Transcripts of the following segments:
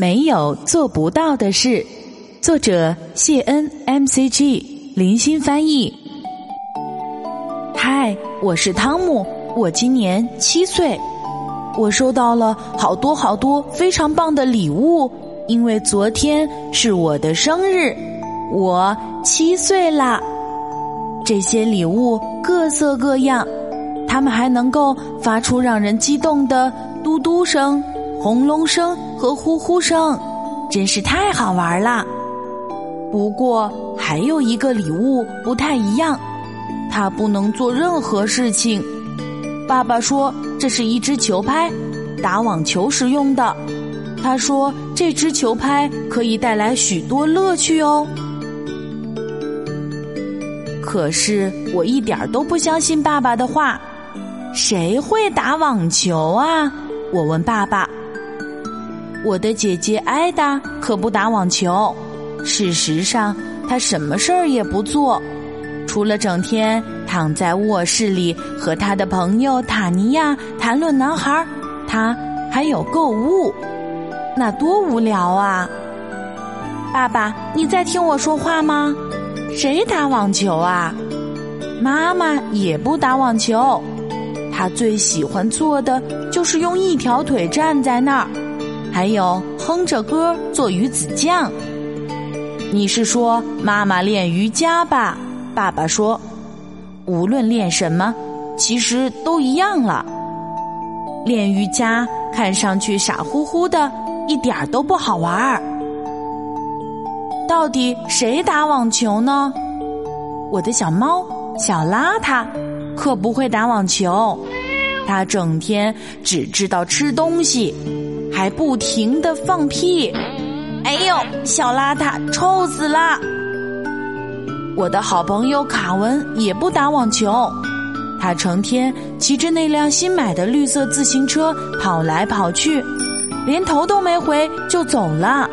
没有做不到的事，作者谢恩 M C G 林心翻译。嗨，我是汤姆，我今年七岁，我收到了好多好多非常棒的礼物，因为昨天是我的生日，我七岁啦。这些礼物各色各样，它们还能够发出让人激动的嘟嘟声。轰隆声和呼呼声，真是太好玩了。不过还有一个礼物不太一样，它不能做任何事情。爸爸说这是一只球拍，打网球时用的。他说这只球拍可以带来许多乐趣哦。可是我一点都不相信爸爸的话。谁会打网球啊？我问爸爸。我的姐姐艾达可不打网球，事实上她什么事儿也不做，除了整天躺在卧室里和她的朋友塔尼亚谈论男孩，她还有购物，那多无聊啊！爸爸，你在听我说话吗？谁打网球啊？妈妈也不打网球，她最喜欢做的就是用一条腿站在那儿。还有哼着歌做鱼子酱。你是说妈妈练瑜伽吧？爸爸说，无论练什么，其实都一样了。练瑜伽看上去傻乎乎的，一点都不好玩儿。到底谁打网球呢？我的小猫小邋遢可不会打网球，它整天只知道吃东西。还不停的放屁，哎呦，小邋遢，臭死了！我的好朋友卡文也不打网球，他成天骑着那辆新买的绿色自行车跑来跑去，连头都没回就走了。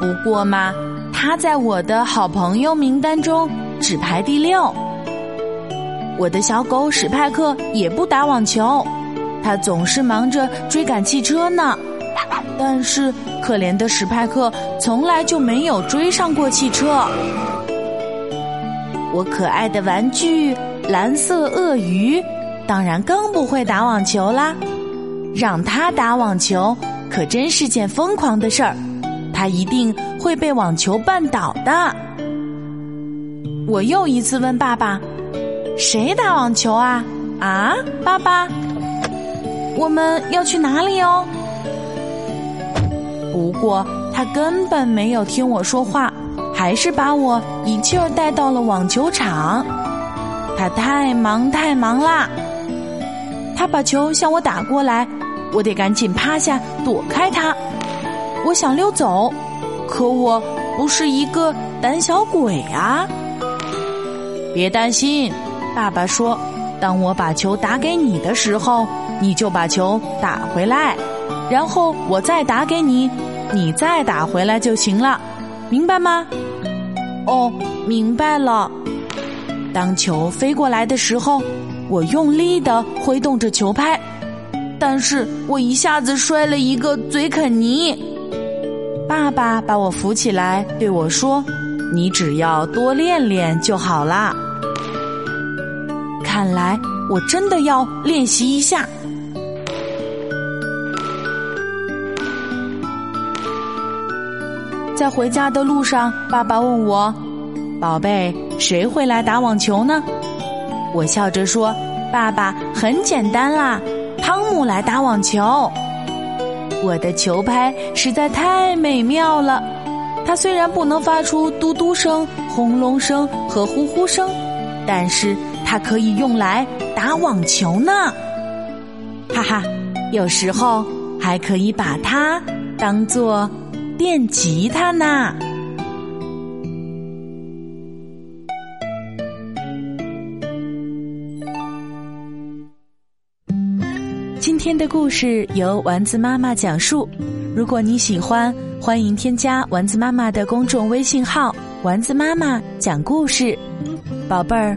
不过嘛，他在我的好朋友名单中只排第六。我的小狗史派克也不打网球。他总是忙着追赶汽车呢，但是可怜的史派克从来就没有追上过汽车。我可爱的玩具蓝色鳄鱼，当然更不会打网球啦。让他打网球可真是件疯狂的事儿，他一定会被网球绊倒的。我又一次问爸爸：“谁打网球啊？”啊，爸爸。我们要去哪里哦？不过他根本没有听我说话，还是把我一气儿带到了网球场。他太忙太忙啦！他把球向我打过来，我得赶紧趴下躲开他。我想溜走，可我不是一个胆小鬼啊！别担心，爸爸说，当我把球打给你的时候。你就把球打回来，然后我再打给你，你再打回来就行了，明白吗？哦，明白了。当球飞过来的时候，我用力的挥动着球拍，但是我一下子摔了一个嘴啃泥。爸爸把我扶起来，对我说：“你只要多练练就好啦。”看来我真的要练习一下。在回家的路上，爸爸问我：“宝贝，谁会来打网球呢？”我笑着说：“爸爸，很简单啦，汤姆来打网球。”我的球拍实在太美妙了，它虽然不能发出嘟嘟声、轰隆声和呼呼声，但是它可以用来打网球呢。哈哈，有时候还可以把它当做电吉他呢。今天的故事由丸子妈妈讲述。如果你喜欢，欢迎添加丸子妈妈的公众微信号“丸子妈妈讲故事”。宝贝儿，